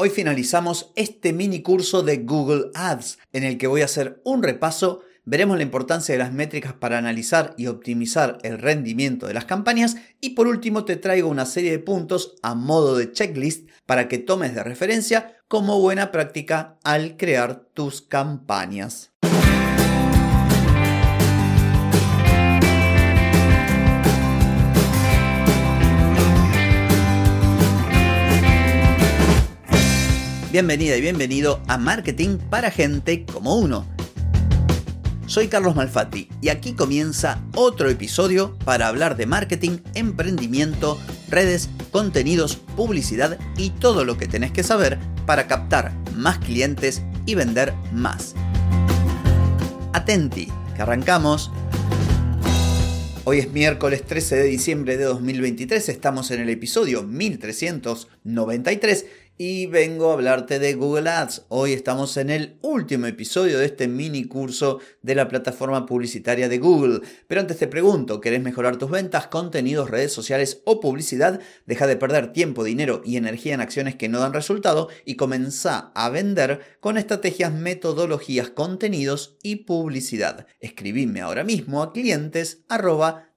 Hoy finalizamos este mini curso de Google Ads en el que voy a hacer un repaso, veremos la importancia de las métricas para analizar y optimizar el rendimiento de las campañas y por último te traigo una serie de puntos a modo de checklist para que tomes de referencia como buena práctica al crear tus campañas. Bienvenida y bienvenido a Marketing para gente como uno. Soy Carlos Malfatti y aquí comienza otro episodio para hablar de marketing, emprendimiento, redes, contenidos, publicidad y todo lo que tenés que saber para captar más clientes y vender más. Atenti, que arrancamos. Hoy es miércoles 13 de diciembre de 2023, estamos en el episodio 1393 y vengo a hablarte de Google Ads. Hoy estamos en el último episodio de este mini curso de la plataforma publicitaria de Google. Pero antes te pregunto, ¿querés mejorar tus ventas, contenidos, redes sociales o publicidad? Deja de perder tiempo, dinero y energía en acciones que no dan resultado y comenzá a vender con estrategias, metodologías, contenidos y publicidad. Escribime ahora mismo a clientes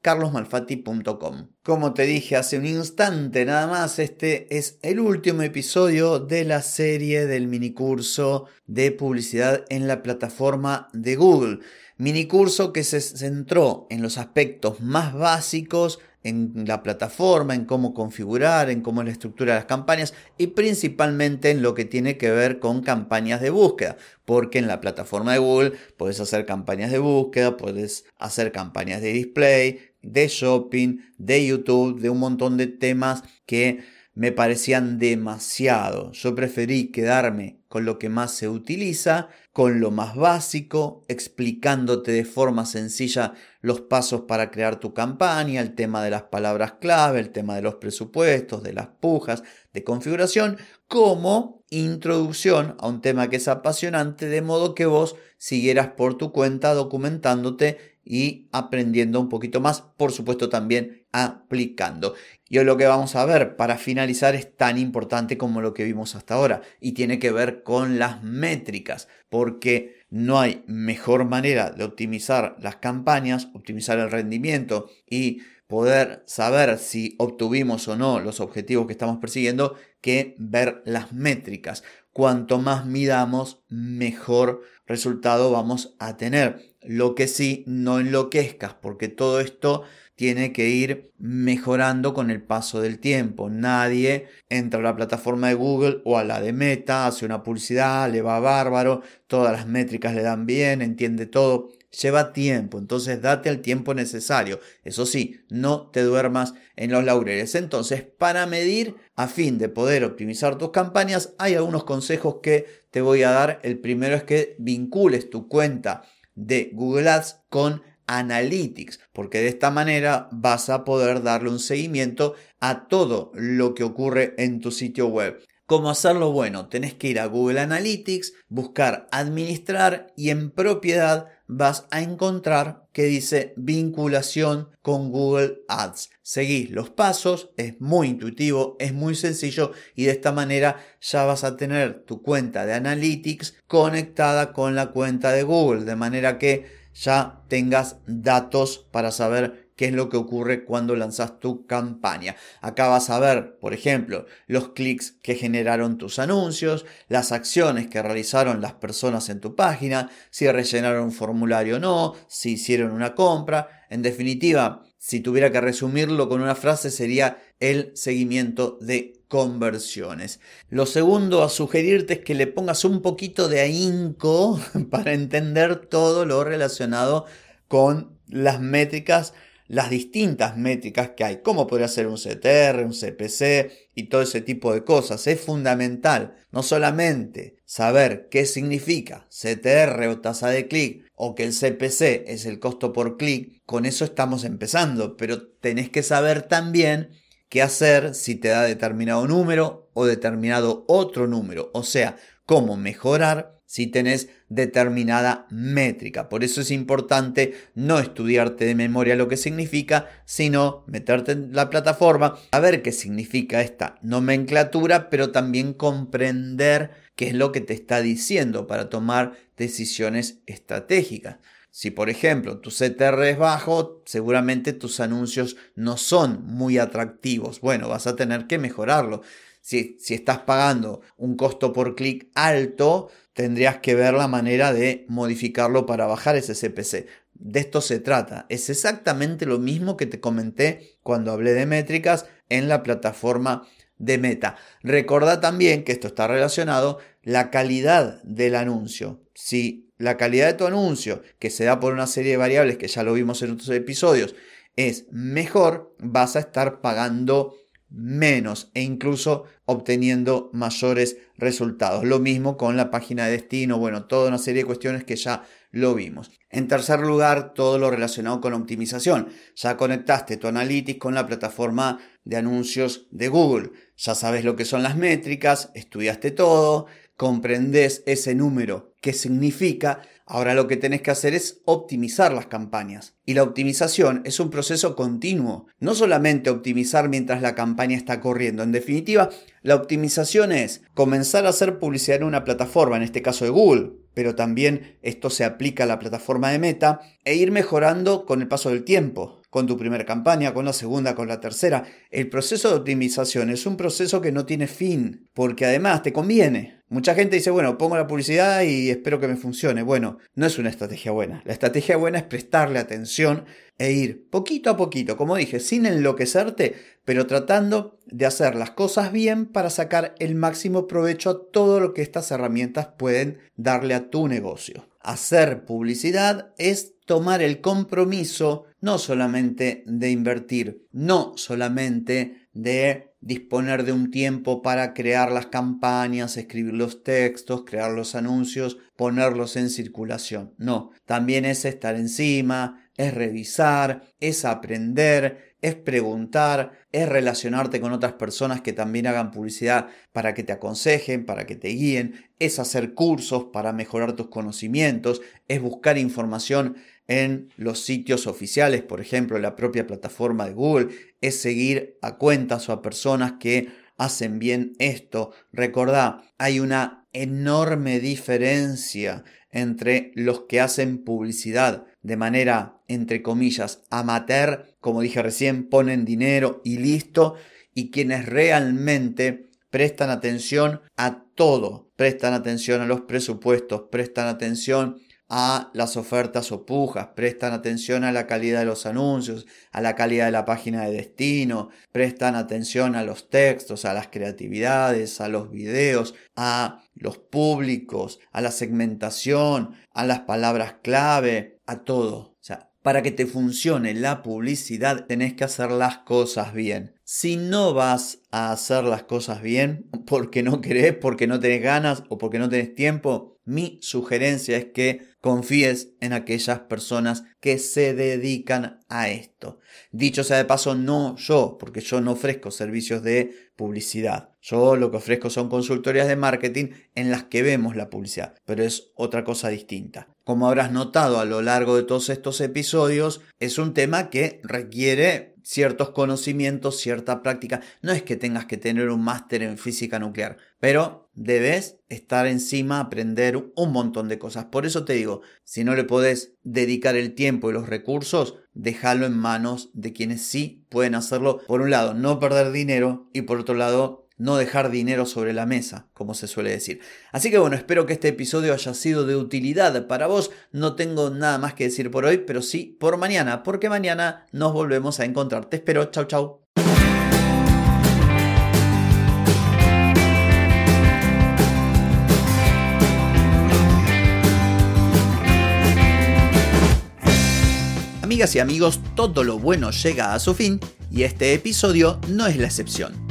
carlosmalfatti.com. Como te dije hace un instante nada más, este es el último episodio de la serie del minicurso de publicidad en la plataforma de Google. Minicurso que se centró en los aspectos más básicos en la plataforma, en cómo configurar, en cómo es la estructura de las campañas y principalmente en lo que tiene que ver con campañas de búsqueda, porque en la plataforma de Google puedes hacer campañas de búsqueda, puedes hacer campañas de display, de shopping, de YouTube, de un montón de temas que me parecían demasiado. Yo preferí quedarme con lo que más se utiliza, con lo más básico, explicándote de forma sencilla los pasos para crear tu campaña, el tema de las palabras clave, el tema de los presupuestos, de las pujas, de configuración, como introducción a un tema que es apasionante, de modo que vos siguieras por tu cuenta documentándote y aprendiendo un poquito más, por supuesto también aplicando. Y lo que vamos a ver para finalizar es tan importante como lo que vimos hasta ahora y tiene que ver con las métricas, porque no hay mejor manera de optimizar las campañas, optimizar el rendimiento y poder saber si obtuvimos o no los objetivos que estamos persiguiendo que ver las métricas. Cuanto más midamos, mejor resultado vamos a tener. Lo que sí, no enloquezcas, porque todo esto tiene que ir mejorando con el paso del tiempo. Nadie entra a la plataforma de Google o a la de Meta, hace una publicidad, le va bárbaro, todas las métricas le dan bien, entiende todo. Lleva tiempo, entonces date el tiempo necesario. Eso sí, no te duermas en los laureles. Entonces, para medir a fin de poder optimizar tus campañas, hay algunos consejos que te voy a dar. El primero es que vincules tu cuenta de Google Ads con Analytics, porque de esta manera vas a poder darle un seguimiento a todo lo que ocurre en tu sitio web. ¿Cómo hacerlo? Bueno, tenés que ir a Google Analytics, buscar administrar y en propiedad vas a encontrar que dice vinculación con Google Ads. Seguís los pasos, es muy intuitivo, es muy sencillo y de esta manera ya vas a tener tu cuenta de Analytics conectada con la cuenta de Google, de manera que ya tengas datos para saber qué es lo que ocurre cuando lanzas tu campaña. Acá vas a ver, por ejemplo, los clics que generaron tus anuncios, las acciones que realizaron las personas en tu página, si rellenaron un formulario o no, si hicieron una compra. En definitiva, si tuviera que resumirlo con una frase sería el seguimiento de conversiones. Lo segundo a sugerirte es que le pongas un poquito de ahínco para entender todo lo relacionado con las métricas las distintas métricas que hay, cómo podría ser un CTR, un CPC y todo ese tipo de cosas. Es fundamental no solamente saber qué significa CTR o tasa de clic o que el CPC es el costo por clic, con eso estamos empezando, pero tenés que saber también qué hacer si te da determinado número o determinado otro número, o sea, cómo mejorar si tenés determinada métrica. Por eso es importante no estudiarte de memoria lo que significa, sino meterte en la plataforma, a ver qué significa esta nomenclatura, pero también comprender qué es lo que te está diciendo para tomar decisiones estratégicas. Si por ejemplo tu CTR es bajo, seguramente tus anuncios no son muy atractivos. Bueno, vas a tener que mejorarlo. Si, si estás pagando un costo por clic alto, tendrías que ver la manera de modificarlo para bajar ese CPC. De esto se trata. Es exactamente lo mismo que te comenté cuando hablé de métricas en la plataforma de Meta. Recuerda también que esto está relacionado la calidad del anuncio. Si la calidad de tu anuncio, que se da por una serie de variables que ya lo vimos en otros episodios, es mejor, vas a estar pagando menos e incluso obteniendo mayores resultados. Lo mismo con la página de destino, bueno, toda una serie de cuestiones que ya lo vimos. En tercer lugar, todo lo relacionado con optimización. Ya conectaste tu Analytics con la plataforma de anuncios de Google. Ya sabes lo que son las métricas, estudiaste todo, comprendes ese número, qué significa, ahora lo que tenés que hacer es optimizar las campañas. Y la optimización es un proceso continuo, no solamente optimizar mientras la campaña está corriendo. En definitiva, la optimización es comenzar a hacer publicidad en una plataforma, en este caso de Google, pero también esto se aplica a la plataforma de Meta, e ir mejorando con el paso del tiempo con tu primera campaña, con la segunda, con la tercera. El proceso de optimización es un proceso que no tiene fin, porque además te conviene. Mucha gente dice, bueno, pongo la publicidad y espero que me funcione. Bueno, no es una estrategia buena. La estrategia buena es prestarle atención e ir poquito a poquito, como dije, sin enloquecerte, pero tratando de hacer las cosas bien para sacar el máximo provecho a todo lo que estas herramientas pueden darle a tu negocio. Hacer publicidad es tomar el compromiso no solamente de invertir, no solamente de disponer de un tiempo para crear las campañas, escribir los textos, crear los anuncios, ponerlos en circulación. No, también es estar encima, es revisar, es aprender, es preguntar, es relacionarte con otras personas que también hagan publicidad para que te aconsejen, para que te guíen, es hacer cursos para mejorar tus conocimientos, es buscar información en los sitios oficiales, por ejemplo, la propia plataforma de Google, es seguir a cuentas o a personas que hacen bien esto. Recordá, hay una enorme diferencia entre los que hacen publicidad de manera, entre comillas, amateur, como dije recién, ponen dinero y listo, y quienes realmente prestan atención a todo, prestan atención a los presupuestos, prestan atención a las ofertas o pujas, prestan atención a la calidad de los anuncios, a la calidad de la página de destino, prestan atención a los textos, a las creatividades, a los videos, a los públicos, a la segmentación, a las palabras clave, a todo. O sea, para que te funcione la publicidad tenés que hacer las cosas bien. Si no vas a hacer las cosas bien porque no querés, porque no tenés ganas o porque no tenés tiempo, mi sugerencia es que confíes en aquellas personas que se dedican a esto. Dicho sea de paso, no yo, porque yo no ofrezco servicios de publicidad. Yo lo que ofrezco son consultorías de marketing en las que vemos la publicidad, pero es otra cosa distinta. Como habrás notado a lo largo de todos estos episodios, es un tema que requiere ciertos conocimientos, cierta práctica. No es que tengas que tener un máster en física nuclear, pero debes estar encima, aprender un montón de cosas. Por eso te digo, si no le podés dedicar el tiempo y los recursos, déjalo en manos de quienes sí pueden hacerlo. Por un lado, no perder dinero y por otro lado, no dejar dinero sobre la mesa, como se suele decir. Así que bueno, espero que este episodio haya sido de utilidad para vos. No tengo nada más que decir por hoy, pero sí por mañana, porque mañana nos volvemos a encontrar. Te espero, chau chau. Amigas y amigos, todo lo bueno llega a su fin y este episodio no es la excepción.